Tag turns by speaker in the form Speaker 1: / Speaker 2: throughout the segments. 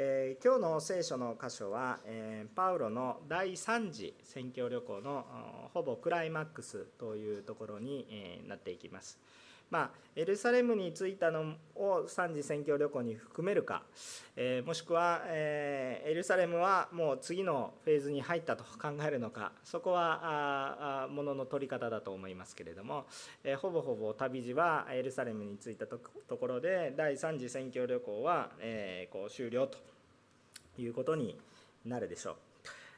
Speaker 1: えー、今日の聖書の箇所は、えー、パウロの第3次宣教旅行のほぼクライマックスというところに、えー、なっていきます。まあ、エルサレムに着いたのを3次宣教旅行に含めるか、えもしくは、えエルサレムはもう次のフェーズに入ったと考えるのか。そこはあものの取り方だと思いますけれども、えほぼほぼ旅路はエルサレムに着いたところで第3次宣教旅行は、えこう終了ということになるでしょう。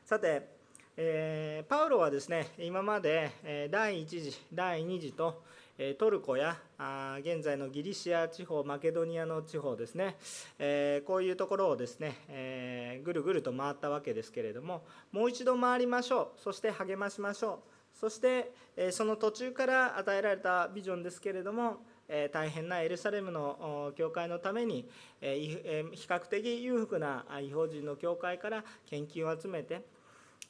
Speaker 1: さて、え、パウロはですね今まで第1次第2次とトルコや現在のギリシア地方マケドニアの地方ですね、こういうところをですね、ぐるぐると回ったわけですけれどももう一度回りましょう。そして励ましましょう。そしてその途中から与えられたビジョンですけれども大変なエルサレムの教会のために比較的裕福な違法人の教会から献金を集めて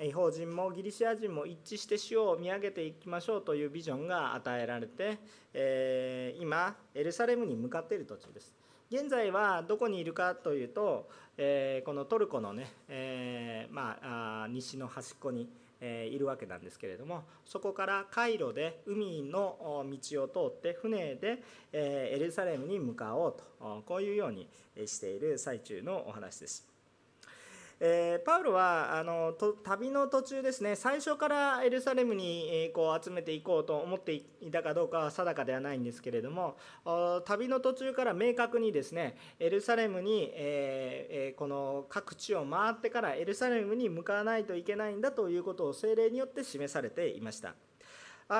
Speaker 1: 違法人もギリシア人も一致して主を見上げていきましょうというビジョンが与えられてえ今エルサレムに向かっている途中です現在はどこにいるかというとえこのトルコのねえまあ西の端っこにいるわけなんですけれどもそこからカイロで海の道を通って船でエルサレムに向かおうとこういうようにしている最中のお話です。えー、パウロはあの旅の途中ですね最初からエルサレムに、えー、こう集めていこうと思っていたかどうかは定かではないんですけれども旅の途中から明確にですねエルサレムに、えー、この各地を回ってからエルサレムに向かわないといけないんだということを精霊によって示されていました。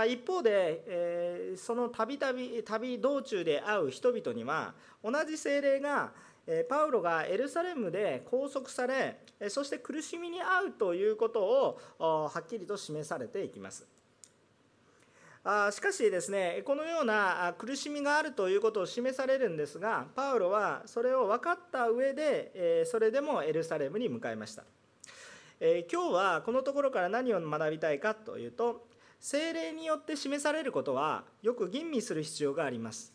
Speaker 1: 一方で、えその旅旅旅道中で会う人々には同じ精霊がパウロがエルサレムで拘束されそして苦しみに遭うということをはっきりと示されていきます。しかしですねこのような苦しみがあるということを示されるんですがパウロはそれを分かった上でそれでもエルサレムに向かいました。今日はこのところから何を学びたいかというと精霊によって示されることはよく吟味する必要があります。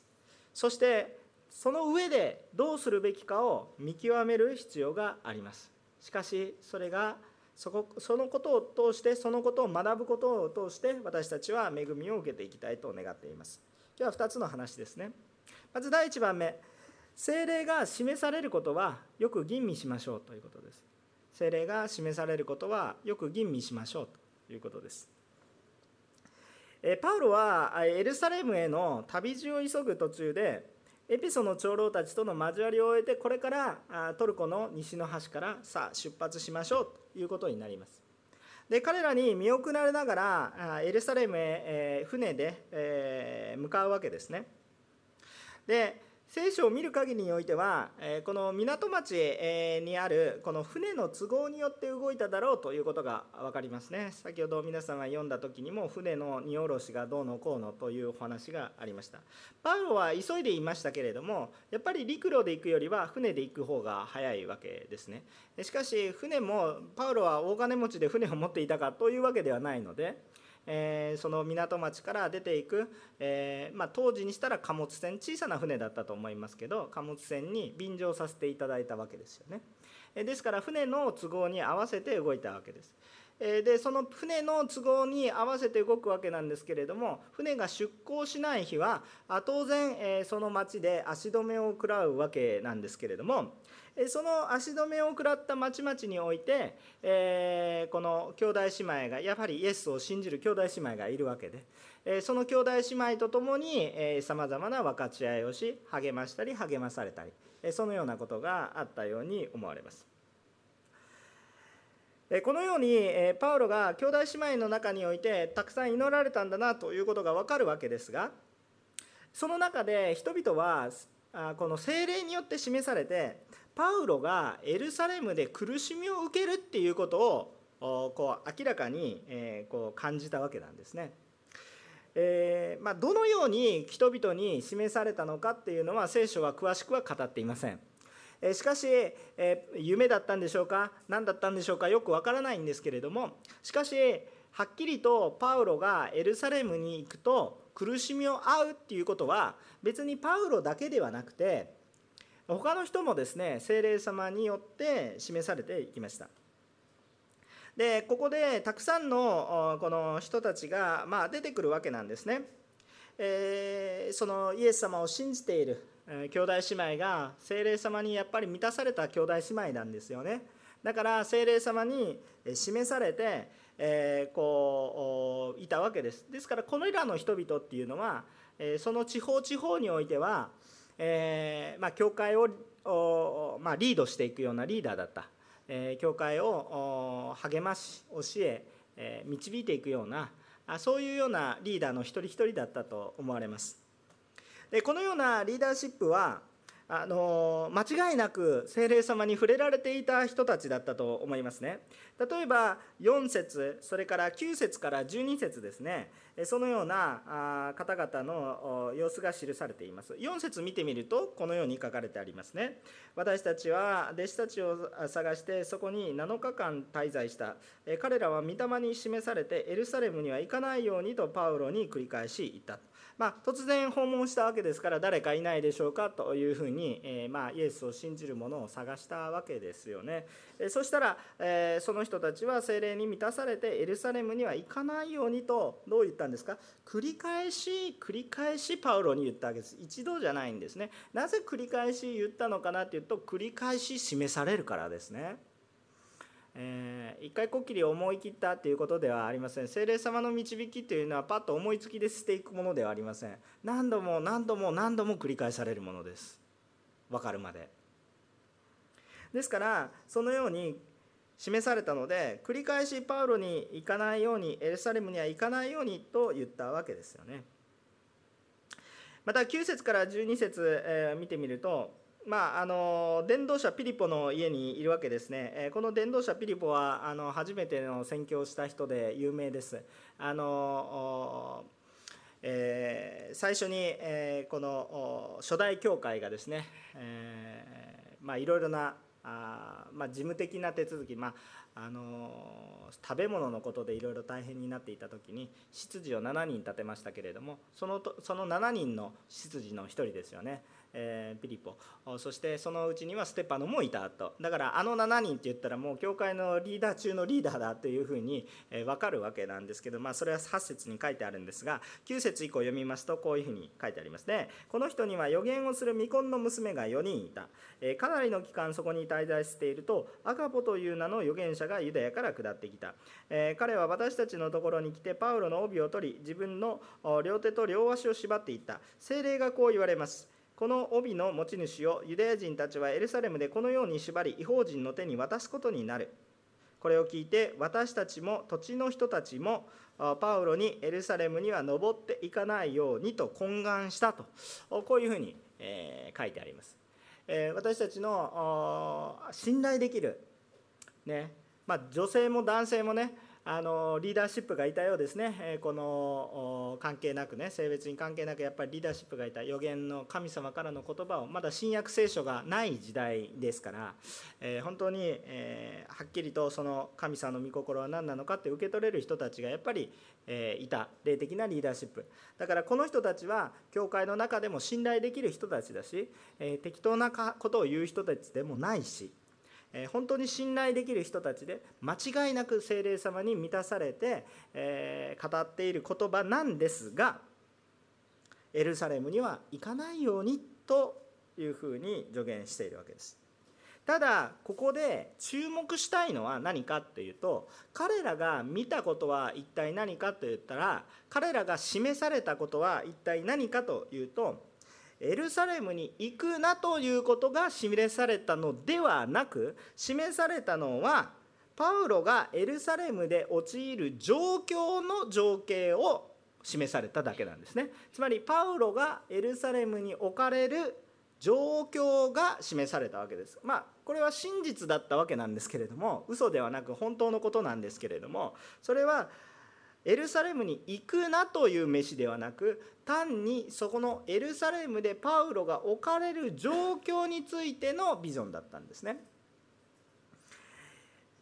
Speaker 1: そしてその上でどうするべきかを見極める必要があります。しかしそれがそこそのことを通してそのことを学ぶことを通して私たちは恵みを受けていきたいと願っています。今日は2つの話ですね。まず第1番目。精霊が示されることはよく吟味しましょうということです。精霊が示されることはよく吟味しましょうということです。パウロはエルサレムへの旅路を急ぐ途中でエピソの長老たちとの交わりを終えてこれからトルコの西の端からさあ出発しましょうということになります。で彼らに見送られながらエルサレムへ船で向かうわけですね。で聖書を見る限りにおいてはえこの港町にあるこの船の都合によって動いただろうということが分かりますね。先ほど皆さんが読んだ時にも船の荷下ろしがどうのこうのというお話がありました。パウロは急いでいましたけれどもやっぱり陸路で行くよりは船で行く方が早いわけですね。しかし船もパウロは大金持ちで船を持っていたかというわけではないのでえー、その港町から出ていく、えー、まあ、当時にしたら貨物船小さな船だったと思いますけど貨物船に便乗させていただいたわけですよね。ですから船の都合に合わせて動いたわけです。でその船の都合に合わせて動くわけなんですけれども船が出港しない日は当然その町で足止めを食らうわけなんですけれどもその足止めを食らった町々において、えー、この兄弟姉妹がやはりイエスを信じる兄弟姉妹がいるわけで、えその兄弟姉妹と共にさまざまな分かち合いをし励ましたり励まされたりえそのようなことがあったように思われます。このようにパウロが兄弟姉妹の中においてたくさん祈られたんだなということが分かるわけですがその中で人々はこの精霊によって示されてパウロがエルサレムで苦しみを受けるっていうことをこう明らかにこう感じたわけなんですね。えー、まあ、どのように人々に示されたのかっていうのは聖書は詳しくは語っていません。えしかし、え夢だったんでしょうか？何だったんでしょうか？よくわからないんですけれどもしかしはっきりとパウロがエルサレムに行くと苦しみを負うっていうことは別にパウロだけではなくて他の人もですね精霊様によって示されていきました。でここでたくさんのこの人たちが、まあ、出てくるわけなんですね、えー、そのイエス様を信じている兄弟姉妹が精霊様にやっぱり満たされた兄弟姉妹なんですよね。だから精霊様に示されて、えー、こういたわけです。ですからこのらの人々っていうのは、その地方地方においては、えー、まあ、教会を、まあ、リードしていくようなリーダーだった、えー、教会を励まし教ええ導いていくようなあそういうようなリーダーの一人一人だったと思われます。でこのようなリーダーシップはあの間違いなく精霊様に触れられていた人たちだったと思いますね。例えば4節それから9節から12節ですね。そのような方々の様子が記されています。4節見てみるとこのように書かれてありますね。私たちは弟子たちを探してそこに7日間滞在した。彼らは御霊に示されてエルサレムには行かないようにとパウロに繰り返し言った。まあ、突然訪問したわけですから誰かいないでしょうかというふうに、えー、まあ、イエスを信じる者を探したわけですよね。えそしたら、え、その人たちは精霊に満たされてエルサレムには行かないようにとどう言ったんですか？繰り返し繰り返しパウロに言ったわけです一度じゃないんですねなぜ繰り返し言ったのかなというと繰り返し示されるからですね。えー、一回こっきり思い切ったということではありません。精霊様の導きというのはパッと思いつきでしていくものではありません。何度も何度も何度も繰り返されるものです。分かるまで。ですからそのように示されたので繰り返しパウロに行かないようにエルサレムには行かないようにと言ったわけですよね。また9節から12節、えー、見てみるとまあ、あの伝道者ピリポの家にいるわけですね、えこの伝道者ピリポはあの初めての宣教をした人で有名です。あのえー、最初に、えー、この初代教会がですね、えーまあ、いろいろなあ、まあ、事務的な手続き、まああの食べ物のことでいろいろ大変になっていた時に執事を7人立てましたけれどもそのとその7人の執事の1人ですよね。えー、ピリポ。そしてそのうちにはステパノもいたと。だからあの7人って言ったらもう教会のリーダー中のリーダーだというふうに、えー、分かるわけなんですけど、まあ、それは8節に書いてあるんですが9節以降読みますとこういうふうに書いてあります。ねこの人には予言をする未婚の娘が4人いた、えー、かなりの期間そこに滞在しているとアカポという名の預言者がユダヤから下ってきた、え彼は私たちのところに来てパウロの帯を取り自分の両手と両足を縛っていった。精霊がこう言われます。この帯の持ち主をユダヤ人たちはエルサレムでこのように縛り違法人の手に渡すことになる。これを聞いて私たちも土地の人たちもパウロにエルサレムには登っていかないようにと懇願したと。こういうふうに、書いてあります、私たちの信頼できるねまあ、女性も男性もねあのリーダーシップがいたようですね、この関係なくね性別に関係なくやっぱりリーダーシップがいた。予言の神様からの言葉をまだ新約聖書がない時代ですから、え本当に、えはっきりとその神様の御心は何なのかって受け取れる人たちがやっぱり、えいた。霊的なリーダーシップ。だからこの人たちは教会の中でも信頼できる人たちだし、え適当なことを言う人たちでもないしえ本当に信頼できる人たちで間違いなく精霊様に満たされて、え語っている言葉なんですがエルサレムには行かないようにというふうに助言しているわけです。ただここで注目したいのは何かというと彼らが見たことは一体何かといったら彼らが示されたことは一体何かというとエルサレムに行くなということが示されたのではなく示されたのはパウロがエルサレムで陥る状況の情景を示されただけなんですね。つまりパウロがエルサレムに置かれる状況が示されたわけです。まあこれは真実だったわけなんですけれども嘘ではなく本当のことなんですけれどもそれはエルサレムに行くなという飯ではなく単にそこのエルサレムでパウロが置かれる状況についてのビジョンだったんですね。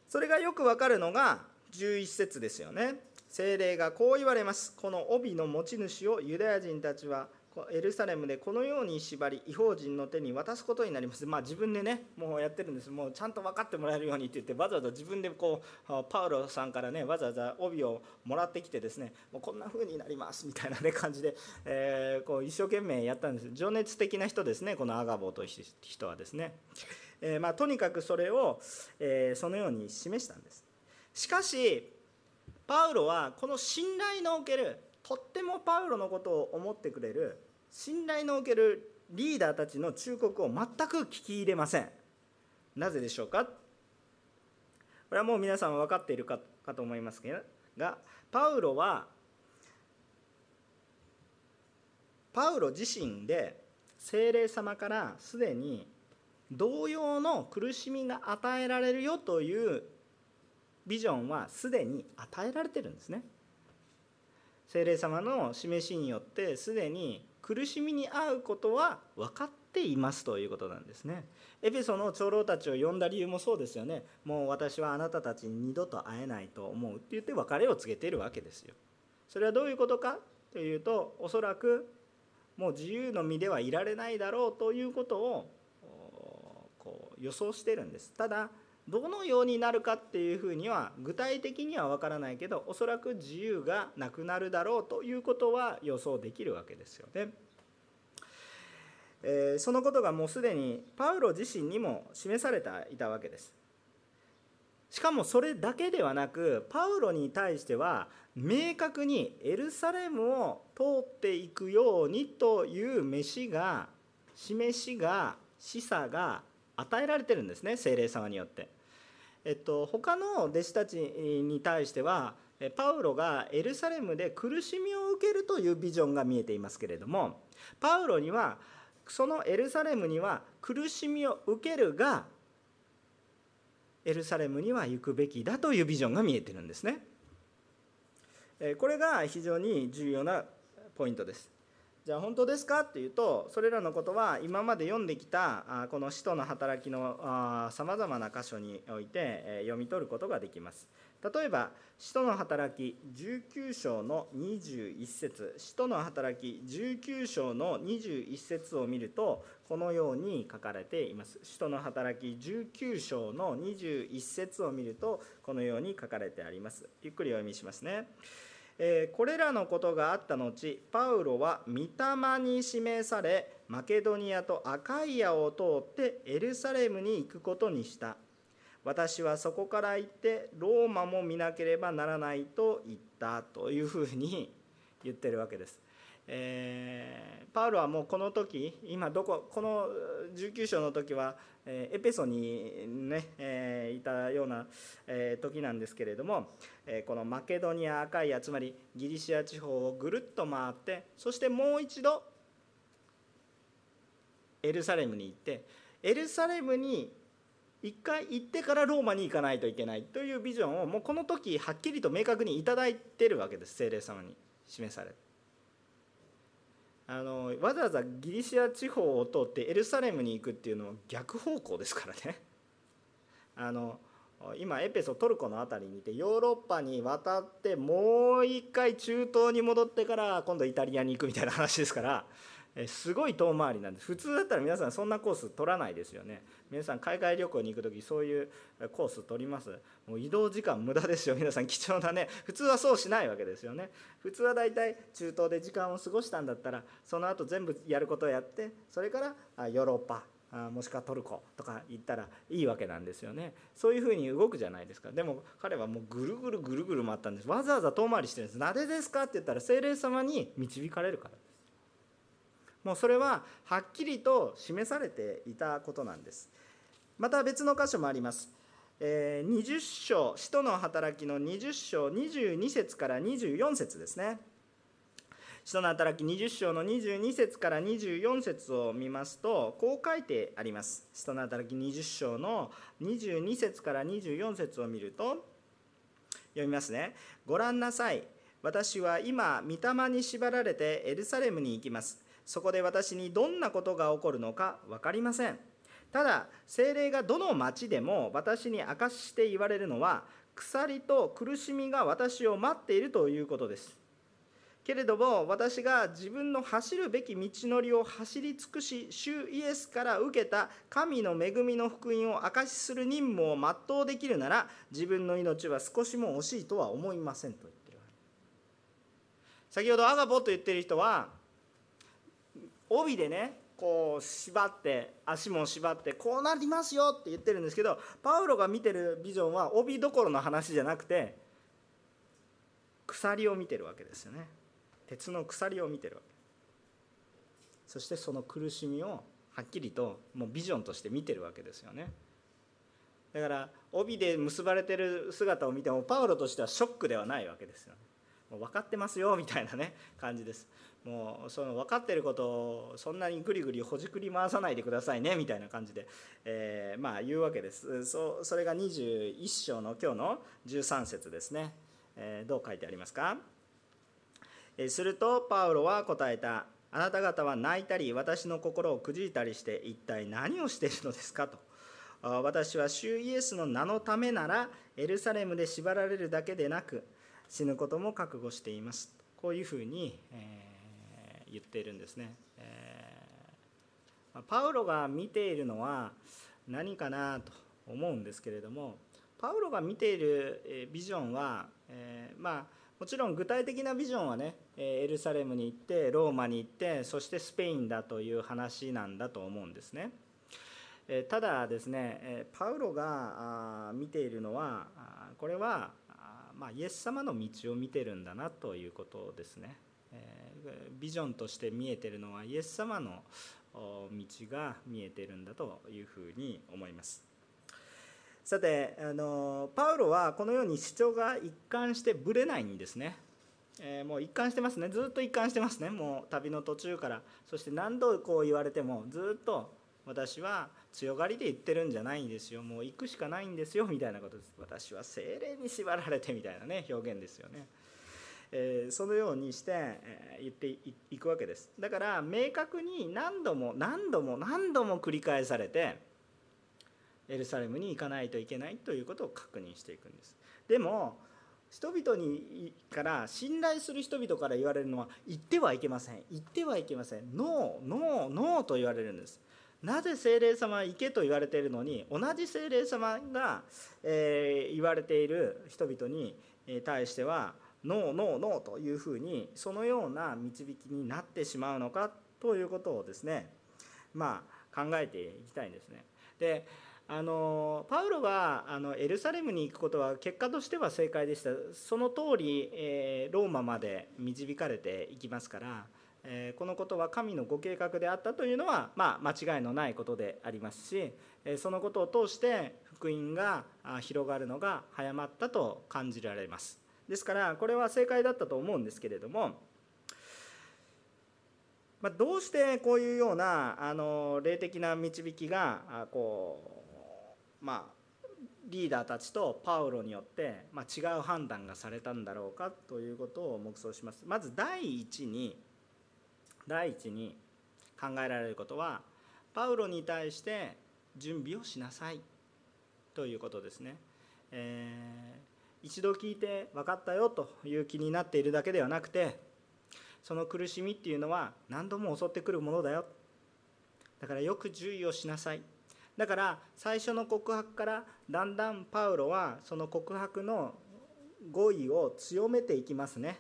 Speaker 1: それがよくわかるのが11節ですよね。精霊がこう言われます。この帯の持ち主をユダヤ人たちはエルサレムでこのように縛り違法人の手に渡すことになります。まあ自分でねもうやってるんです。もうちゃんと分かってもらえるようにって言ってわざわざ自分でこうパウロさんからねわざわざ帯をもらってきてですねもうこんな風になりますみたいなね感じで、えー、こう一生懸命やったんです。情熱的な人ですねこのアガボという人はですね、えー、まあ、とにかくそれを、えー、そのように示したんです。しかしパウロはこの信頼のおけるとってもパウロのことを思ってくれる信頼のおけるリーダーたちの忠告を全く聞き入れません。なぜでしょうか？これはもう皆さん分かっているかかと思いますがパウロはパウロ自身で精霊様からすでに同様の苦しみが与えられるよというビジョンはすでに与えられてるんですね。精霊様の示しによってすでに苦しみに遭うことは分かっていますということなんですね。エペソの長老たちを呼んだ理由もそうですよね。もう私はあなたたちに二度と会えないと思うって言って別れを告げているわけですよ。それはどういうことかというとおそらくもう自由の身ではいられないだろうということをこう予想してるんです。ただどのようになるかっていうふうには具体的には分からないけどおそらく自由がなくなるだろうということは予想できるわけですよね。えー、そのことがもうすでにパウロ自身にも示されていたわけです。しかもそれだけではなくパウロに対しては明確にエルサレムを通っていくようにという飯が示しが示唆が与えられてるんですね精霊様によって。えっと、他の弟子たちに対してはパウロがエルサレムで苦しみを受けるというビジョンが見えていますけれどもパウロにはそのエルサレムには苦しみを受けるがエルサレムには行くべきだというビジョンが見えてるんですね。これが非常に重要なポイントです。じゃあ本当ですか？っていうとそれらのことは今まで読んできたこの使徒の働きのさまざまな箇所において読み取ることができます。例えば使徒の働き19章の21節。使徒の働き19章の21節を見るとこのように書かれています。使徒の働き19章の21節を見るとこのように書かれてあります。ゆっくりお読みしますね。えこれらのことがあった後パウロは御霊に指名されマケドニアとアカイアを通ってエルサレムに行くことにした私はそこから行ってローマも見なければならないと言ったというふうに言ってるわけです。えー、パウロはもうこの時今どここの19章の時はえエペソにね、えいたような、え時なんですけれども、えこのマケドニア・アカイアつまりギリシア地方をぐるっと回ってそしてもう一度エルサレムに行ってエルサレムに一回行ってからローマに行かないといけないというビジョンをもうこの時はっきりと明確に頂いてるわけです精霊様に示されて。あのわざわざギリシア地方を通ってエルサレムに行くっていうのは逆方向ですからね。あの今エペソトルコの辺りにいてヨーロッパに渡ってもう一回中東に戻ってから今度イタリアに行くみたいな話ですからすごい遠回りなんです。普通だったら皆さんそんなコース取らないですよね。皆さん海外旅行に行く時そういうコース取ります。もう移動時間無駄ですよ。皆さん貴重なね。普通はそうしないわけですよね。普通はだいたい中東で時間を過ごしたんだったらその後全部やることをやってそれからヨーロッパもしくはトルコとか行ったらいいわけなんですよね。そういうふうに動くじゃないですか。でも彼はもうぐるぐるぐるぐる回ったんです。わざわざ遠回りしてるんです。なぜですかって言ったら精霊様に導かれるから。もうそれははっきりと示されていたことなんです。また別の箇所もあります。20章使徒の働きの20章22節から24節ですね。使徒の働き20章の22節から24節を見ますとこう書いてあります。使徒の働き20章の22節から24節を見ると読みますね。ご覧なさい。私は今御霊に縛られてエルサレムに行きます。そこで私にどんなことが起こるのか分かりません。ただ精霊がどの町でも私に明かして言われるのは鎖と苦しみが私を待っているということです。けれども私が自分の走るべき道のりを走り尽くし主イエスから受けた神の恵みの福音を証しする任務を全うできるなら自分の命は少しも惜しいとは思いませんと言ってる先ほどアガボと言ってる人は帯でねこう縛って足も縛ってこうなりますよって言ってるんですけどパウロが見てるビジョンは帯どころの話じゃなくて鎖を見てるわけですよね。鉄の鎖を見てるわけ。そしてその苦しみをはっきりともうビジョンとして見てるわけですよね。だから帯で結ばれてる姿を見てもパウロとしてはショックではないわけですよ。ねもう分かってますよみたいなね感じです。もうその分かってることをそんなにぐりぐりほじくり回さないでくださいねみたいな感じで、えー、まあ言うわけです。そそれが21章の今日の13節ですね、えー、どう書いてありますか、えー、するとパウロは答えた。あなた方は泣いたり私の心をくじいたりして一体何をしているのですかと。私は主イエスの名のためならエルサレムで縛られるだけでなく死ぬことも覚悟しています。こういうふうに、えー言っているんですね。えー、パウロが見ているのは何かなと思うんですけれどもパウロが見ているビジョンは、え、まあもちろん具体的なビジョンはねエルサレムに行ってローマに行ってそしてスペインだという話なんだと思うんですね。ただですねパウロが見ているのはこれはま、イエス様の道を見てるんだなということですね。ビジョンとして見えてるのはイエス様の道が見えてるんだというふうに思います。さてあのパウロはこのように主張が一貫してぶれないんですね。えー、もう一貫してますねずっと一貫してますねもう旅の途中からそして何度こう言われてもずっと私は強がりで言ってるんじゃないんですよもう行くしかないんですよみたいなことです私は精霊に縛られてみたいなね表現ですよね。えそのようにして、え言っていくわけです。だから明確に何度も何度も何度も繰り返されてエルサレムに行かないといけないということを確認していくんです。でも人々にから信頼する人々から言われるのは行ってはいけません。行ってはいけません。ノーノーノーと言われるんです。なぜ精霊様は行けと言われているのに同じ精霊様が、えー、言われている人々に対してはノーノーノーというふうにそのような導きになってしまうのかということをですねまあ考えていきたいんですね。であのパウロがあのエルサレムに行くことは結果としては正解でしたその通り、えー、ローマまで導かれていきますから、えー、このことは神のご計画であったというのは、まあ、間違いのないことでありますし、えー、そのことを通して福音が広がるのが早まったと感じられます。ですからこれは正解だったと思うんですけれども、まあ、どうしてこういうようなあの霊的な導きがこうまあリーダーたちとパウロによって、ま、違う判断がされたんだろうかということを黙想します。まず第一に第一に考えられることはパウロに対して準備をしなさいということですね。えー一度聞いて分かったよという気になっているだけではなくてその苦しみっていうのは何度も襲ってくるものだよ。だからよく注意をしなさい。だから最初の告白からだんだんパウロはその告白の語彙を強めていきますね。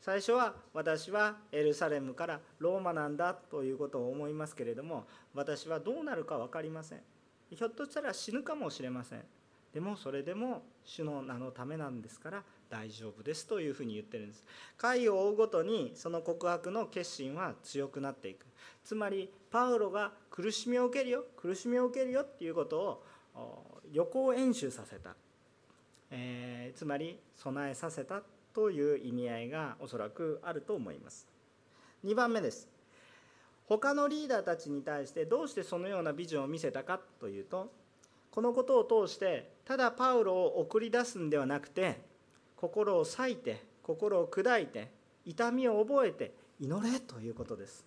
Speaker 1: 最初は私はエルサレムからローマなんだということを思いますけれども私はどうなるか分かりません。ひょっとしたら死ぬかもしれません。でもそれでも主の名のためなんですから大丈夫ですというふうに言ってるんです。回を追うごとにその告白の決心は強くなっていく。つまりパウロが苦しみを受けるよ苦しみを受けるよっていうことを予行演習させた、えー、つまり備えさせたという意味合いがおそらくあると思います。2番目です。他のリーダーたちに対してどうしてそのようなビジョンを見せたかというとこのことを通してただパウロを送り出すんではなくて心を裂いて心を砕いて痛みを覚えて祈れということです。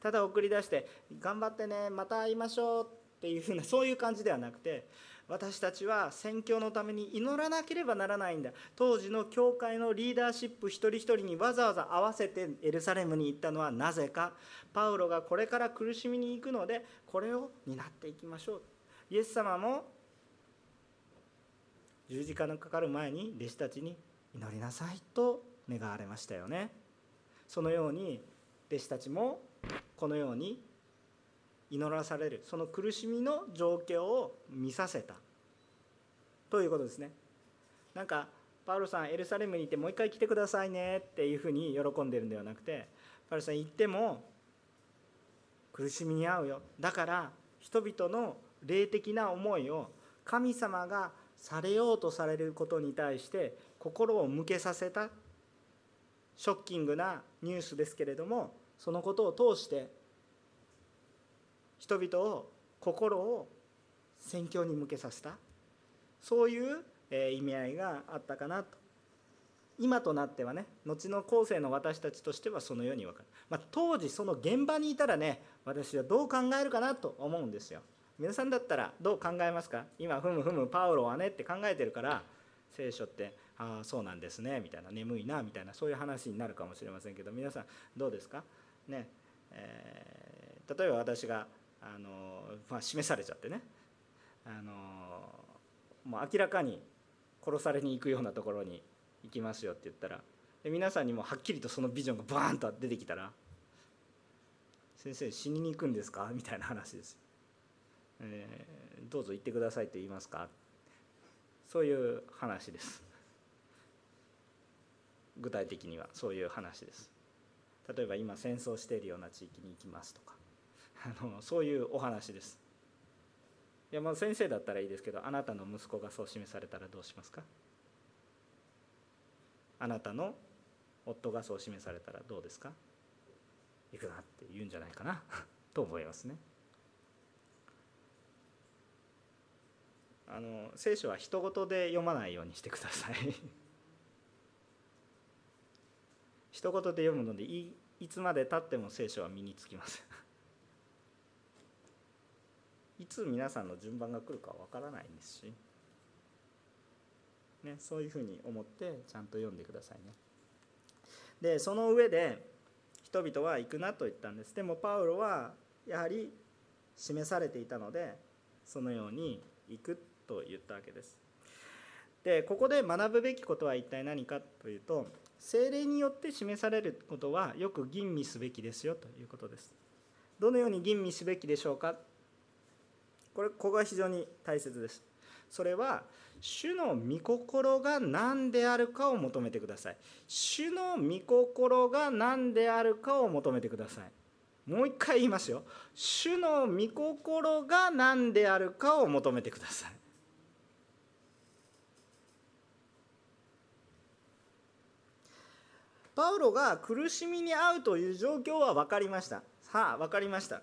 Speaker 1: ただ送り出して頑張ってねまた会いましょうっていうふうなそういう感じではなくて私たちは宣教のために祈らなければならないんだ。当時の教会のリーダーシップ一人一人にわざわざ合わせてエルサレムに行ったのはなぜかパウロがこれから苦しみに行くのでこれを担っていきましょう。イエス様も十字架のかかる前に弟子たちに祈りなさいと願われましたよね。そのように弟子たちもこのように祈らされるその苦しみの状況を見させた。ということですね。なんかパウロさんエルサレムに行ってもう一回来てくださいね。っていうふうに喜んでるんではなくてパウロさん行っても苦しみに遭うよ。だから人々の霊的な思いを神様がされようとされることに対して心を向けさせたショッキングなニュースですけれどもそのことを通して人々を心を宣教に向けさせた。そういう意味合いがあったかなと。今となってはね後の後世の私たちとしてはそのように分かる、まあ、当時その現場にいたらね私はどう考えるかなと思うんですよ。皆さんだったらどう考えますか？今ふむふむパウロはねって考えてるから聖書ってああそうなんですねみたいな眠いなみたいなそういう話になるかもしれませんけど皆さんどうですか？ねえー、例えば私があの、まあ、示されちゃってねあのもう明らかに殺されに行くようなところに行きますよって言ったらで皆さんにもはっきりとそのビジョンがバーンと出てきたら「先生死にに行くんですか?」みたいな話ですえー、どうぞ行ってくださいと言いますか。そういう話です。具体的にはそういう話です。例えば今戦争しているような地域に行きますとか。あのそういうお話です。いやまあ先生だったらいいですけどあなたの息子がそう示されたらどうしますか？あなたの夫がそう示されたらどうですか？行くなって言うんじゃないかな。と思いますね。あの聖書は人事で読まないようにしてください。人事で読むのでいいつまでたっても聖書は身につきません いつ皆さんの順番が来るかわからないんですし、ね、そういうふうに思ってちゃんと読んでくださいね。でその上で人々は行くなと言ったんです。でもパウロはやはり示されていたのでそのように行くと言ったわけです。でここで学ぶべきことは一体何かというと精霊によって示されることはよく吟味すべきですよということです。どのように吟味すべきでしょうか？これここが非常に大切です。それは主の御心が何であるかを求めてください。主の御心が何であるかを求めてください。もう一回言いますよ。主の御心が何であるかを求めてください。パウロが苦しみに遭うという状況は分かりました。さあ分かりました。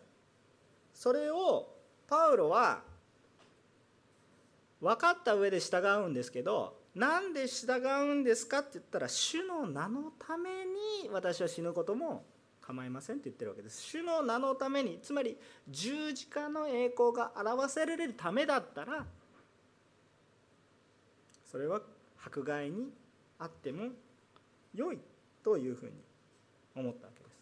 Speaker 1: それをパウロは分かった上で従うんですけどなんで従うんですかって言ったら主の名のために私は死ぬことも構いませんって言ってるわけです。主の名のためにつまり十字架の栄光が表されるためだったらそれは迫害にあっても良い。というふうに思ったわけです。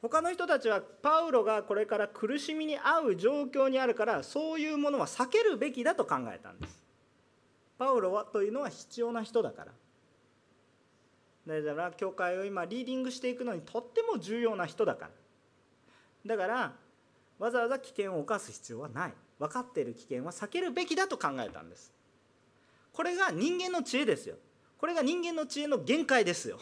Speaker 1: 他の人たちはパウロがこれから苦しみに遭う状況にあるからそういうものは避けるべきだと考えたんです。パウロはというのは必要な人だから。だから教会を今リーディングしていくのにとっても重要な人だから。だからわざわざ危険を冒す必要はない。分かっている危険は避けるべきだと考えたんです。これが人間の知恵ですよ。これが人間の知恵の限界ですよ。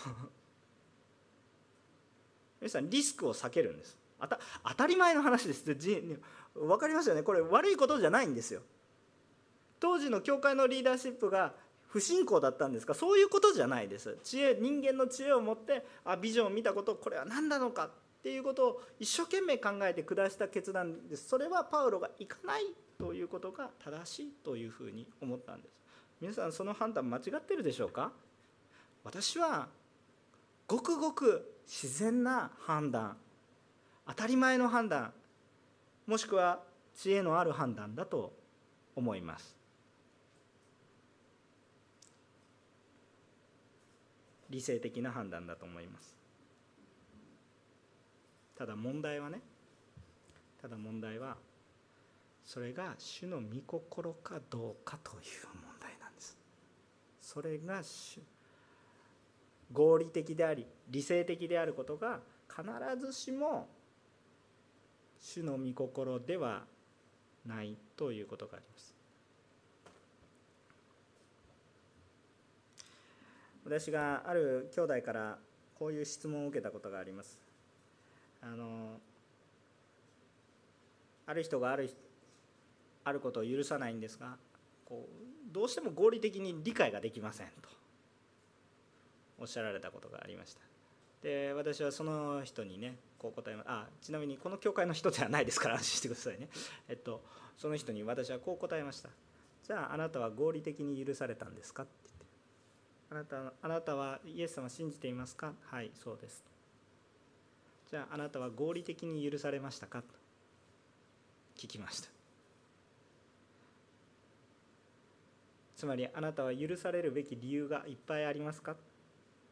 Speaker 1: 皆さんリスクを避けるんです。当たり前の話です。分かりますよね。これ悪いことじゃないんですよ。当時の教会のリーダーシップが不信仰だったんですか？そういうことじゃないです。知恵人間の知恵を持ってあビジョンを見たことこれは何なのか？っていうことを一生懸命考えて下した決断です。それはパウロが行かないということが正しいというふうに思ったんです。皆さんその判断間違ってるでしょうか？私はごくごく自然な判断当たり前の判断もしくは知恵のある判断だと思います。理性的な判断だと思います。ただ問題はねただ問題はそれが主の御心かどうかという。それが主合理的であり理性的であることが必ずしも主の御心ではないということがあります。私がある兄弟からこういう質問を受けたことがあります。あのある人があるあることを許さないんですがこうどうしても合理的に理解ができませんと。おっしゃられたことがありました。で私はその人にねこう答えまあちなみにこの教会の人ではないですから安心してくださいね。えっとその人に私はこう答えました。じゃああなたは合理的に許されたんですか？って言って。あなたあなたはイエス様信じていますか？はいそうです。じゃああなたは合理的に許されましたか？と聞きました。つまりあなたは許されるべき理由がいっぱいありますか？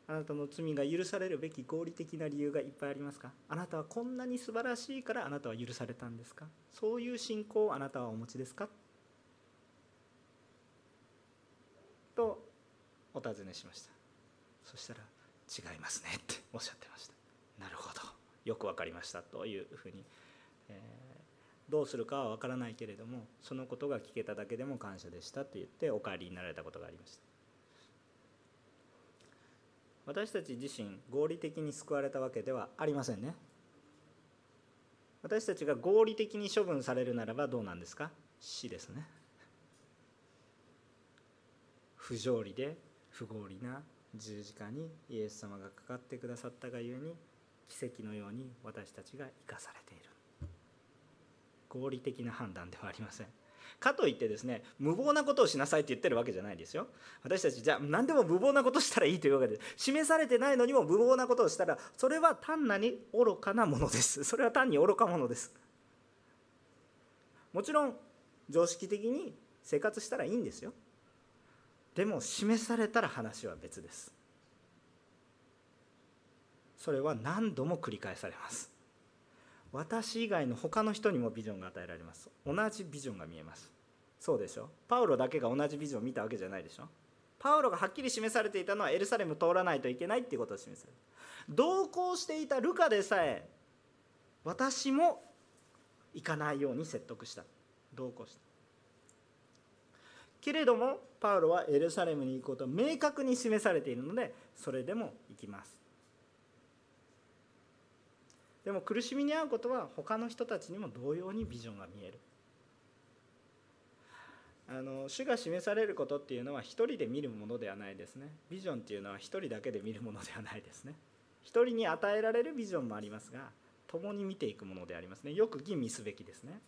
Speaker 1: あなたの罪が許されるべき合理的な理由がいっぱいありますか？あなたはこんなに素晴らしいからあなたは許されたんですか？そういう信仰をあなたはお持ちですか？とお尋ねしました。そしたら違いますねっておっしゃってました。なるほど。よく分かりました。というふうに、えー、どうするかは分からないけれどもそのことが聞けただけでも感謝でしたと言ってお帰りになられたことがありました。私たち自身合理的に救われたわけではありませんね。私たちが合理的に処分されるならばどうなんですか？死ですね。不条理で不合理な十字架にイエス様がかかってくださったがゆえに奇跡のように私たちが生かされている。合理的な判断ではありません。かといってですね無謀なことをしなさいって言ってるわけじゃないですよ。私たちじゃあ何でも無謀なことしたらいいというわけで示されてないのにも無謀なことをしたらそれは単なに愚かなものです。それは単に愚か者です。もちろん常識的に生活したらいいんですよ。でも示されたら話は別です。それは何度も繰り返されます。私以外の他の人にもビジョンが与えられます。同じビジョンが見えます。そうでしょ？パウロだけが同じビジョンを見たわけじゃないでしょ？パウロがはっきり示されていたのはエルサレム通らないといけないっていうことを示される。同行していたルカでさえ私も行かないように説得した。同行した。けれどもパウロはエルサレムに行くことを明確に示されているのでそれでも行きます。でも苦しみに遭うことは他の人たちにも同様にビジョンが見える。あの主が示されることっていうのは一人で見るものではないですね。ビジョンっていうのは一人だけで見るものではないですね。一人に与えられるビジョンもありますが共に見ていくものでありますね。よく吟味すべきですね。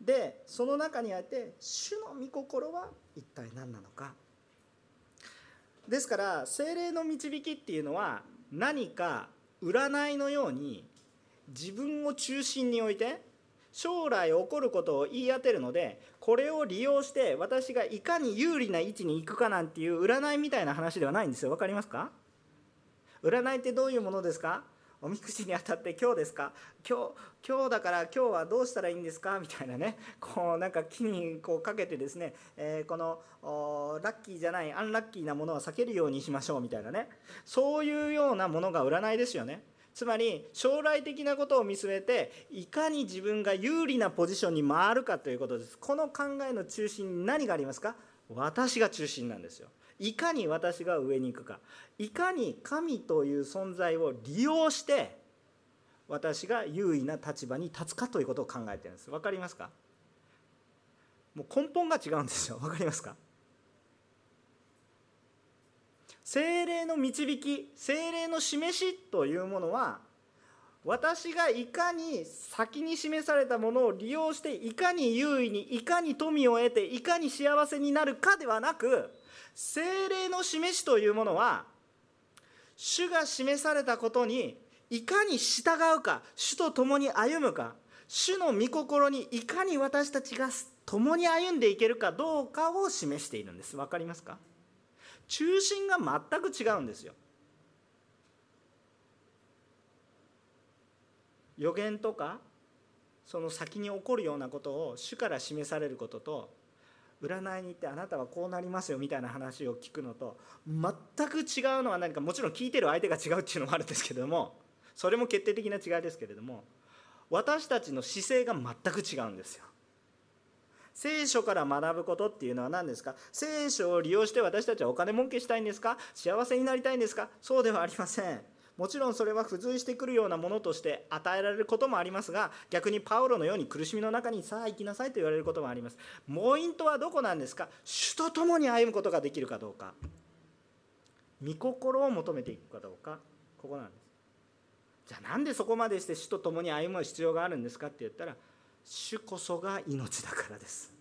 Speaker 1: でその中にあって主の御心は一体何なのか。ですから精霊の導きっていうのは何か占いのように自分を中心に置いて将来起こることを言い当てるのでこれを利用して私がいかに有利な位置に行くかなんていう占いみたいな話ではないんですよ。分かりますか？占いってどういうものですか？おみくじに当たって今日ですか？今日今日だから今日はどうしたらいいんですか？みたいなね。こうなんか木にこうかけてですね、えー、このラッキーじゃないアンラッキーなものは避けるようにしましょうみたいなね。そういうようなものが占いですよね。つまり将来的なことを見据えていかに自分が有利なポジションに回るかということです。この考えの中心に何がありますか？私が中心なんですよ。いかに私が上に行くか。いかに神という存在を利用して私が優位な立場に立つかということを考えてるんです。分かりますか？もう根本が違うんですよ。分かりますか？精霊の導き精霊の示しというものは私がいかに先に示されたものを利用していかに優位にいかに富を得ていかに幸せになるかではなく精霊の示しというものは主が示されたことにいかに従うか主と共に歩むか主の御心にいかに私たちが共に歩んでいけるかどうかを示しているんです。分かりますか？中心が全く違うんですよ。予言とかその先に起こるようなことを主から示されることと占いに行ってあなたはこうなりますよみたいな話を聞くのと全く違うのは何かもちろん聞いてる相手が違うっていうのもあるんですけどもそれも決定的な違いですけれども私たちの姿勢が全く違うんですよ。聖書から学ぶことっていうのは何ですか？聖書を利用して私たちはお金儲けしたいんですか？幸せになりたいんですか？そうではありません。もちろんそれは付随してくるようなものとして与えられることもありますが逆にパウロのように苦しみの中にさあ生きなさいと言われることもあります。ポイントはどこなんですか？主と共に歩むことができるかどうか。御心を求めていくかどうか。ここなんです。じゃあなんでそこまでして主と共に歩む必要があるんですかって言ったら主こそが命だからです。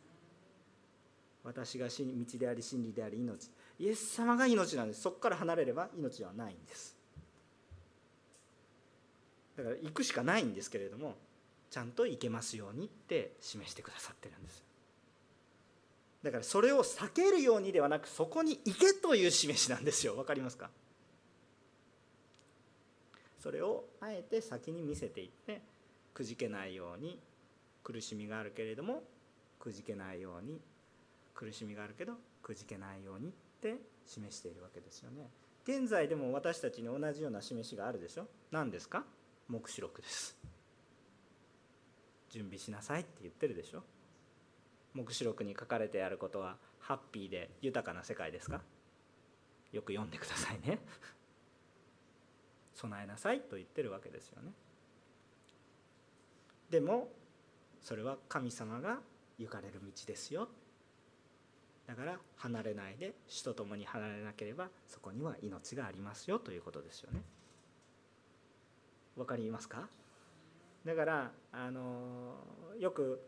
Speaker 1: 私が道であり真理であり命。イエス様が命なんです。そこから離れれば命はないんです。だから行くしかないんですけれどもちゃんと行けますようにって示してくださってるんですだからそれを避けるようにではなくそこに行けという示しなんですよ。分かりますか？それをあえて先に見せていってくじけないように苦しみがあるけれどもくじけないように苦しみがあるけどくじけないようにって示しているわけですよね。現在でも私たちに同じような示しがあるでしょ？何ですか？黙示録です。準備しなさいって言ってるでしょ？黙示録に書かれてあることはハッピーで豊かな世界ですか？よく読んでくださいね。備えなさいと言ってるわけですよね。でもそれは神様が行かれる道ですよ。だから離れないで主と共に離れなければそこには命がありますよということですよね。分かりますか？だからあのよく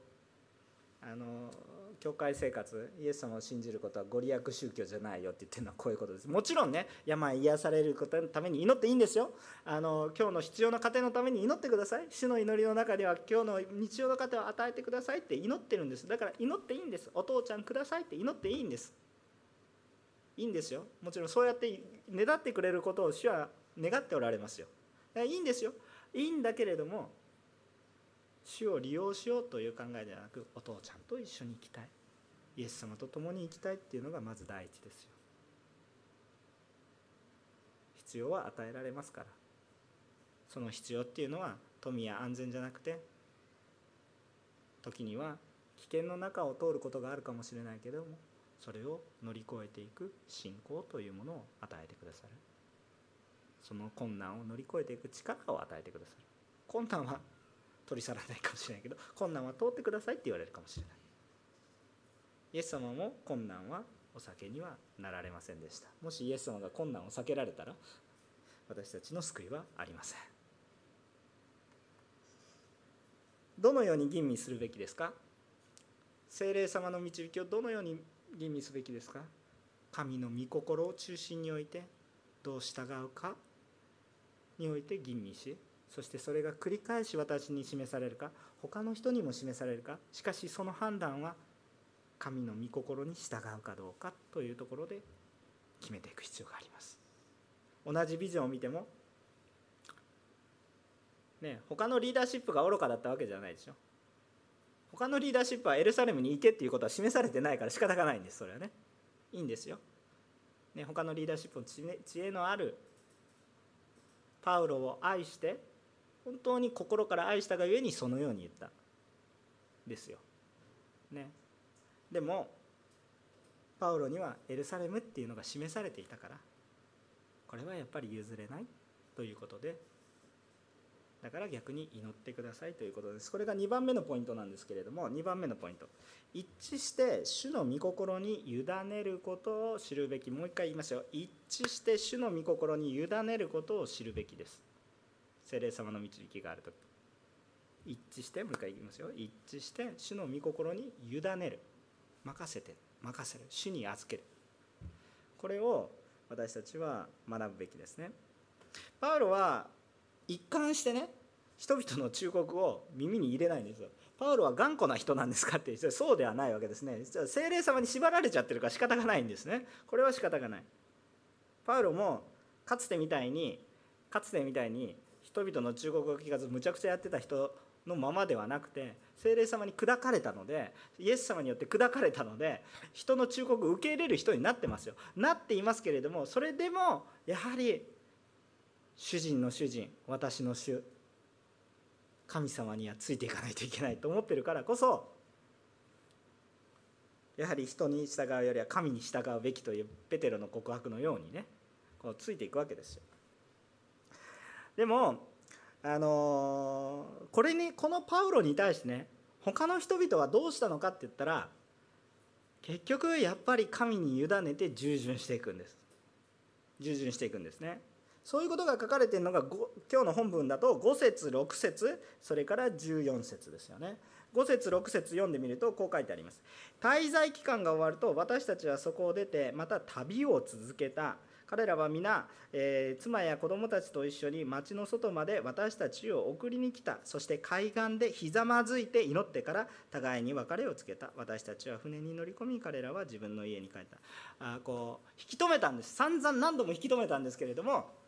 Speaker 1: あの教会生活イエス様を信じることはご利益宗教じゃないよって言ってるのはこういうことです。もちろんね病癒されることのために祈っていいんですよ。あの今日の必要な家庭のために祈ってください。主の祈りの中では今日の日常の糧を与えてくださいって祈ってるんです。だから祈っていいんです。お父ちゃんくださいって祈っていいんです。いいんですよ。もちろんそうやってねだってくれることを主は願っておられますよ。いいんですよ。いいんだけれども主を利用しようという考えではなくお父ちゃんと一緒に生きたい。イエス様と共に生きたいっていうのがまず第一ですよ。必要は与えられますから。その必要っていうのは富や安全じゃなくて時には危険の中を通ることがあるかもしれないけれどもそれを乗り越えていく信仰というものを与えてくださる。その困難を乗り越えていく力を与えてくださる困難は取り去らないかもしれないけど困難は通ってくださいって言われるかもしれない。イエス様も困難はお酒にはなられませんでした。もしイエス様が困難を避けられたら私たちの救いはありません。どのように吟味するべきですか？精霊様の導きをどのように吟味すべきですか？神の御心を中心に置いてどう従うか？において吟味しそしてそれが繰り返し私に示されるか他の人にも示されるかしかしその判断は神の御心に従うかどうかというところで決めていく必要があります。同じビジョンを見てもね他のリーダーシップが愚かだったわけじゃないでしょ。他のリーダーシップはエルサレムに行けっていうことは示されてないから仕方がないんですそれはね。いいんですよ、ね、他のリーダーシップの知恵のあるパウロを愛して本当に心から愛したがゆえにそのように言ったですよ。ね。でもパウロにはエルサレムっていうのが示されていたからこれはやっぱり譲れないということでだから逆に祈ってくださいということです。これが2番目のポイントなんですけれども2番目のポイント。一致して主の御心に委ねることを知るべき。もう一回言いますよ一致して主の御心に委ねることを知るべきです。精霊様の導きがあると一致してもう一回言いますよ。一致して主の御心に委ねる。任せて任せる。主に預ける。これを私たちは学ぶべきですね。パウロは一貫してね人々の忠告を耳に入れないんですよ。パウロは頑固な人なんですかってそうではないわけですね。実は精霊様に縛られちゃってるから仕方がないんですね。これは仕方がない。パウロもかつてみたいにかつてみたいに人々の忠告を聞かずむちゃくちゃやってた人のままではなくて精霊様に砕かれたのでイエス様によって砕かれたので人の忠告を受け入れる人になってますよ。なっていますけれどもそれでもやはり主人の主人私の主神様にはついていかないといけないと思ってるからこそやはり人に従うよりは神に従うべきというペテロの告白のようにねこうついていくわけですよ。でもあの、これにこのパウロに対してね他の人々はどうしたのかって言ったら結局やっぱり神に委ねて従順していくんです。従順していくんですね。そういうことが書かれているのが今日の本文だと5節6節それから14節ですよね。5節6節読んでみるとこう書いてあります。滞在期間が終わると私たちはそこを出てまた旅を続けた。彼らは皆、えー、妻や子供たちと一緒に町の外まで私たちを送りに来た。そして海岸でひざまずいて祈ってから互いに別れをつけた。私たちは船に乗り込み彼らは自分の家に帰った。あこう引き止めたんです。散々何度も引き止めたんですけれども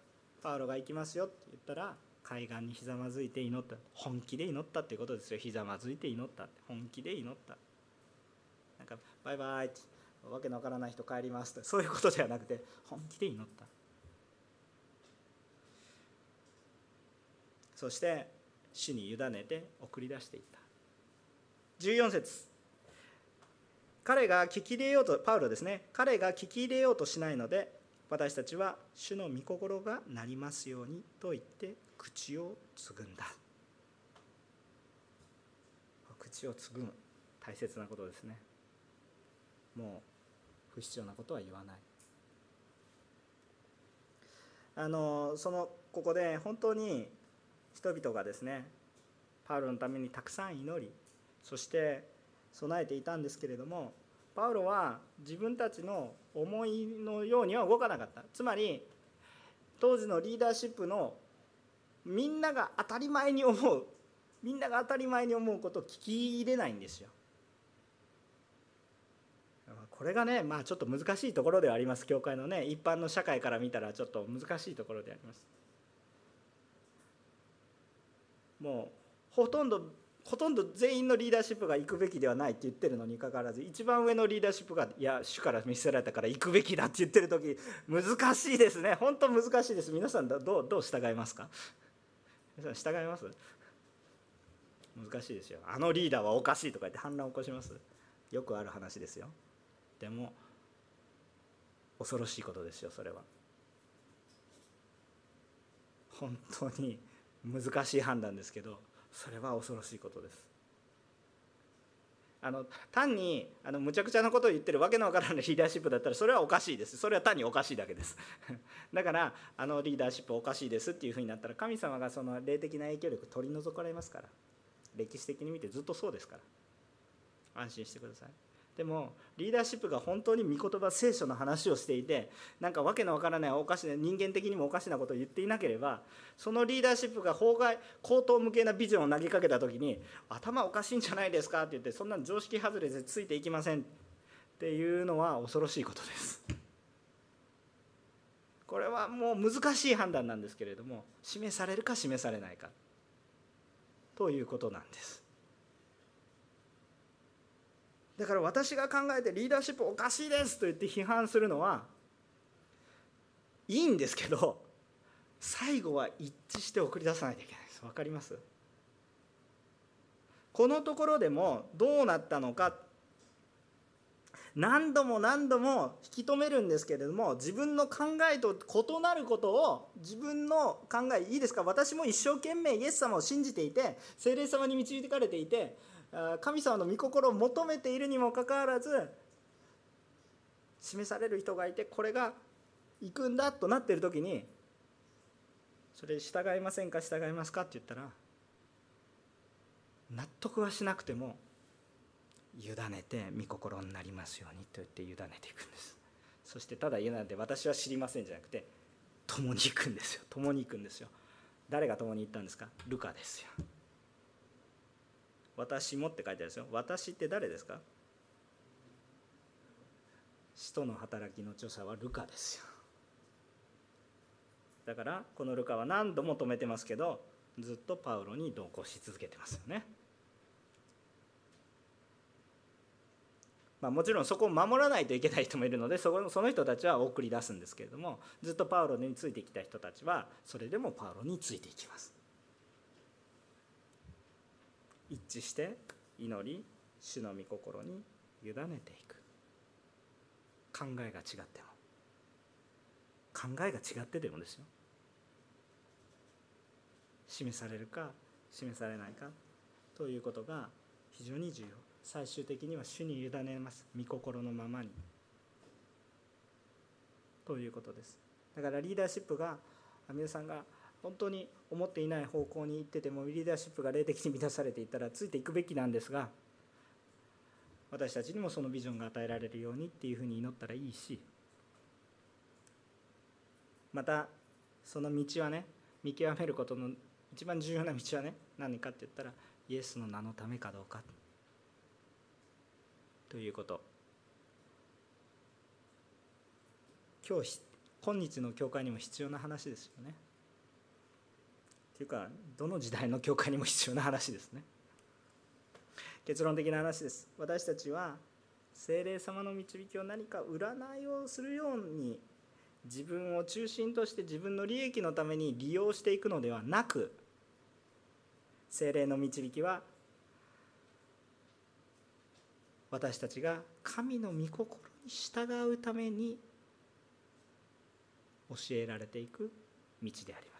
Speaker 1: パウロが行きますよって言ったら海岸にひざまずいて祈った。本気で祈ったっていうことですよ。ひざまずいて祈ったって。本気で祈った。なんかバイバイってわけのわからない人帰りますって。そういうことではなくて本気で祈った。そして主に委ねて送り出していった。14節。彼が聞き入れようとパウロですね。彼が聞き入れようとしないので私たちは主の御心がなりますようにと言って口をつぐんだ。口をつぐむ。大切なことですね。もう不必要なことは言わない。あのそのここで本当に人々がですねパウロのためにたくさん祈りそして備えていたんですけれどもパウロは自分たちの思いのようには動かなかった。つまり当時のリーダーシップのみんなが当たり前に思う。みんなが当たり前に思うことを聞き入れないんですよ。これがねまあちょっと難しいところではあります。教会のね一般の社会から見たらちょっと難しいところであります。もうほとんどほとんど全員のリーダーシップが行くべきではないって言ってるのにかかわらず一番上のリーダーシップがいや主から見せられたから行くべきだって言ってる時難しいですね。本当難しいです。皆さんどうどう従いますか？皆さん従います？難しいですよ。あのリーダーはおかしいとか言って反乱を起こします？よくある話ですよ。でも恐ろしいことですよそれは。本当に難しい判断ですけどそれは恐ろしいことです。あの単にあのむちゃくちゃなことを言ってるわけのわからないリーダーシップだったらそれはおかしいです。それは単におかしいだけです。だからあのリーダーシップおかしいですっていうふうになったら神様がその霊的な影響力取り除かれますから。歴史的に見てずっとそうですから。安心してください。でもリーダーシップが本当に御言葉聖書の話をしていてなんかわけのわからないおかしな人間的にもおかしなことを言っていなければそのリーダーシップが法外口頭無形なビジョンを投げかけた時に頭おかしいんじゃないですかって言ってそんな常識外れでついていきません。っていうのは恐ろしいことです。これはもう難しい判断なんですけれども示されるか示されないか。ということなんです。だから私が考えてリーダーシップおかしいですと言って批判するのはいいんですけど最後は一致して送り出さないといけないです。分かります？このところでもどうなったのか何度も何度も引き止めるんですけれども自分の考えと異なることを自分の考えいいですか？私も一生懸命イエス様を信じていて精霊様に導かれていて神様の御心を求めているにもかかわらず示される人がいてこれが行くんだとなっている時にそれ従いませんか従いますかって言ったら納得はしなくても委ねて御心になりますようにと言って委ねていくんです。そしてただ委ねて私は知りませんじゃなくて共に行くんですよ。共に行くんですよ。誰が共に行ったんですか？ルカですよ。私もって書いてあるんですよ。私って誰ですか？使徒の働きの著者はルカですよ。だからこのルカは何度も止めてますけどずっとパウロに同行し続けてますよね。まあ、もちろんそこを守らないといけない人もいるのでそこその人たちは送り出すんですけれどもずっとパウロについてきた人たちはそれでもパウロについていきます。一致して祈り主の御心に委ねていく。考えが違っても。考えが違ってでもですよ。示されるか示されないか。ということが非常に重要。最終的には主に委ねます。御心のままに。ということです。だからリーダーシップが皆さんが本当に思っていない方向に行っててもリーダーシップが霊的に満たされていたらついていくべきなんですが私たちにもそのビジョンが与えられるようにっていうふうに祈ったらいいしまたその道はね見極めることの一番重要な道はね何かって言ったらイエスの名のためかどうかということ。今日今日の教会にも必要な話ですよね。っていうかどの時代の教会にも必要な話ですね。結論的な話です。私たちは精霊様の導きを何か占いをするように自分を中心として自分の利益のために利用していくのではなく精霊の導きは私たちが神の御心に従うために教えられていく道であります。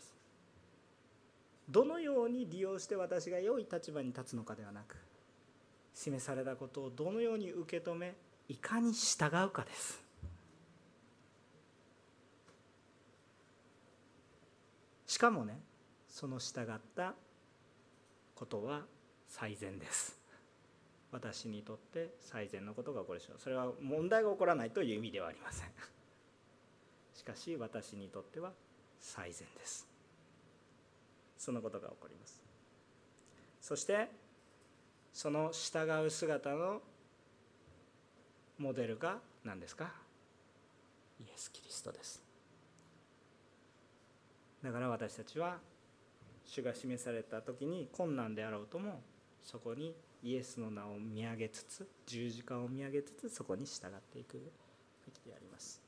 Speaker 1: どのように利用して私が良い立場に立つのかではなく示されたことをどのように受け止めいかに従うかです。しかもねその従ったことは最善です。私にとって最善のことが起こるでしょう。それは問題が起こらないという意味ではありません。しかし私にとっては最善です。そのことが起こります。そしてその従う姿のモデルが何ですか？イエス・キリストです。だから私たちは主が示された時に困難であろうともそこにイエスの名を見上げつつ十字架を見上げつつそこに従っていくべきであります。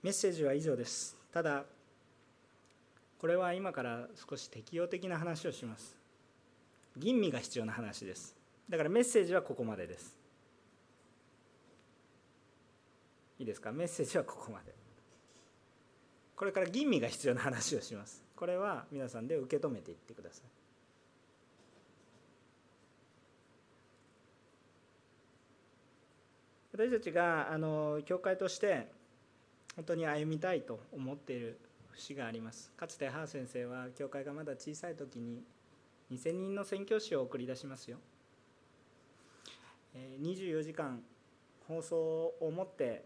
Speaker 1: メッセージは以上です。ただこれは今から少し適用的な話をします。吟味が必要な話です。だからメッセージはここまでです。いいですか？メッセージはここまで。これから吟味が必要な話をします。これは皆さんで受け止めていってください。私たちがあの教会として本当に歩みたいと思っている節があります。かつてハー先生は教会がまだ小さい時に2000人の宣教師を送り出しますよ。24時間放送をもって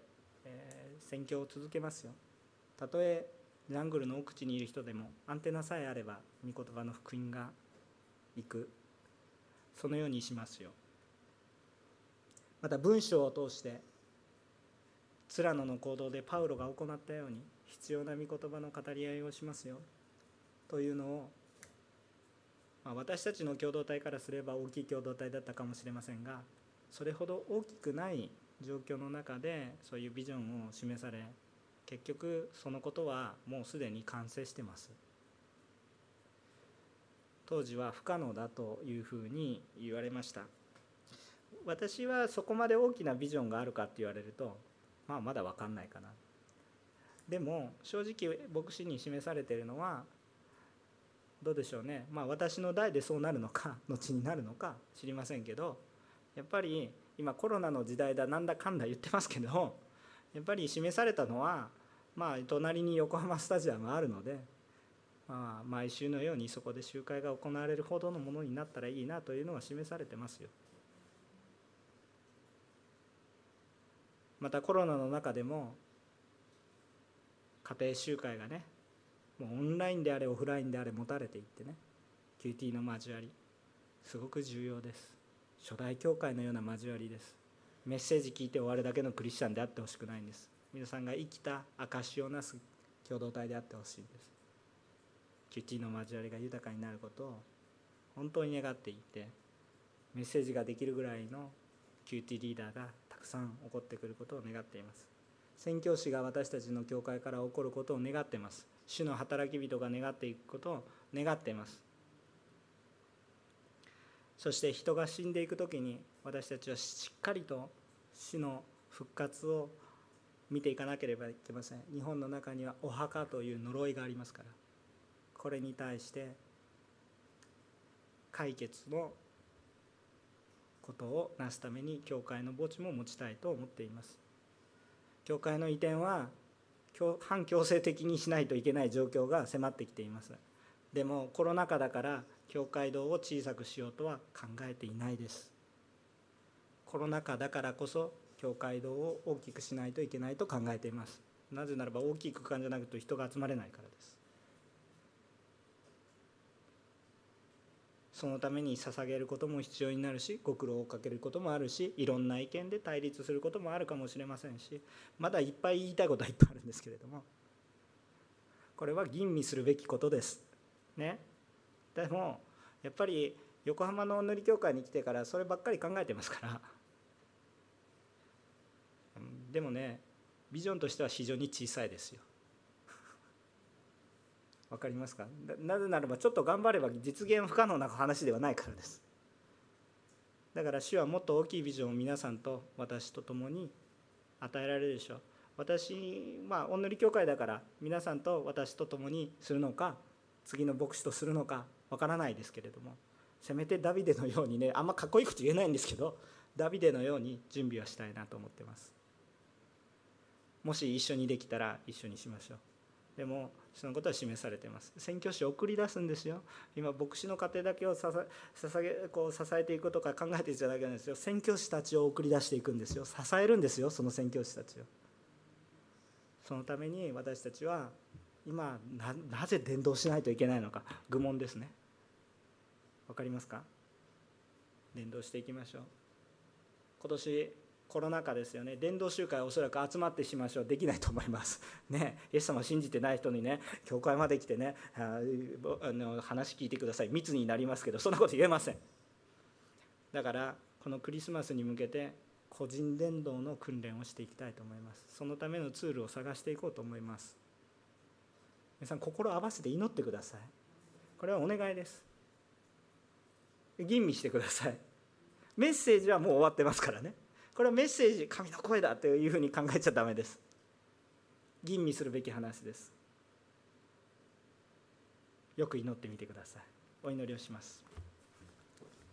Speaker 1: 宣教を続けますよ。たとえジャングルの奥地にいる人でもアンテナさえあれば御言葉の福音が行く。そのようにしますよ。また文章を通してツラノの行動でパウロが行ったように必要な御言葉の語り合いをしますよ。というのを、まあ、私たちの共同体からすれば大きい共同体だったかもしれませんがそれほど大きくない状況の中でそういうビジョンを示され結局そのことはもうすでに完成してます。当時は不可能だというふうに言われました。私はそこまで大きなビジョンがあるかって言われると、まあ、まだ分かんないかな。でも正直牧師に示されているのはどうでしょうねまあ私の代でそうなるのか 後になるのか知りませんけどやっぱり今コロナの時代だなんだかんだ言ってますけどやっぱり示されたのはまあ隣に横浜スタジアムあるので、まあ、毎週のようにそこで集会が行われるほどのものになったらいいなというのは示されてますよ。またコロナの中でも家庭集会がねもうオンラインであれオフラインであれ持たれていってね QT の交わりすごく重要です。初代教会のような交わりです。メッセージ聞いて終わるだけのクリスチャンであってほしくないんです。皆さんが生きた証しをなす共同体であってほしいんです。QT の交わりが豊かになることを本当に願っていてメッセージができるぐらいの QT リーダーがたくさん起こってくることを願っています。宣教師が私たちの教会から起こることを願ってます。主の働き人が願っていくことを願っています。そして人が死んでいく時に私たちはしっかりと死の復活を見ていかなければいけません。日本の中にはお墓という呪いがありますから。これに対して解決のことをなすために教会の墓地も持ちたいと思っています。教会の移転は反強制的にしないといけない状況が迫ってきています。でもコロナ禍だから教会堂を小さくしようとは考えていないです。コロナ禍だからこそ教会堂を大きくしないといけないと考えています。なぜならば大きい空間じゃなくて人が集まれないからです。そのために捧げることも必要になるしご苦労をかけることもあるしいろんな意見で対立することもあるかもしれませんしまだいっぱい言いたいことはいっぱいあるんですけれどもこれは吟味するべきことです。ね。でもやっぱり横浜の塗り教会に来てからそればっかり考えてますから。でもねビジョンとしては非常に小さいですよ。わかりますか？なぜならばちょっと頑張れば実現不可能な話ではないからです。だから主はもっと大きいビジョンを皆さんと私と共に与えられるでしょう。私まあお塗り教会だから皆さんと私と共にするのか次の牧師とするのかわからないですけれども。せめてダビデのようにねあんまかっこいいこと言えないんですけどダビデのように準備はしたいなと思ってます。もし一緒にできたら一緒にしましょう。でもそのことは示されています。宣教師を送り出すんですよ。今牧師の家庭だけをささげこう支えていくとか考えていただけなんですよ。宣教師たちを送り出していくんですよ。支えるんですよその宣教師たちを。そのために私たちは今なぜ伝道しないといけないのか。愚問ですね。分かりますか？伝道していきましょう。今年コロナ禍ですよね。伝道集会おそらく集まってしましょう。できないと思います。ね。イエス様を信じてない人にね教会まで来てねあの話聞いてください。密になりますけどそんなこと言えません。だからこのクリスマスに向けて個人伝道の訓練をしていきたいと思います。そのためのツールを探していこうと思います。皆さん心を合わせて祈ってください。これはお願いです。吟味してください。メッセージはもう終わってますからね。これはメッセージ神の声だというふうに考えちゃダメです。吟味するべき話です。よく祈ってみてください。お祈りをします。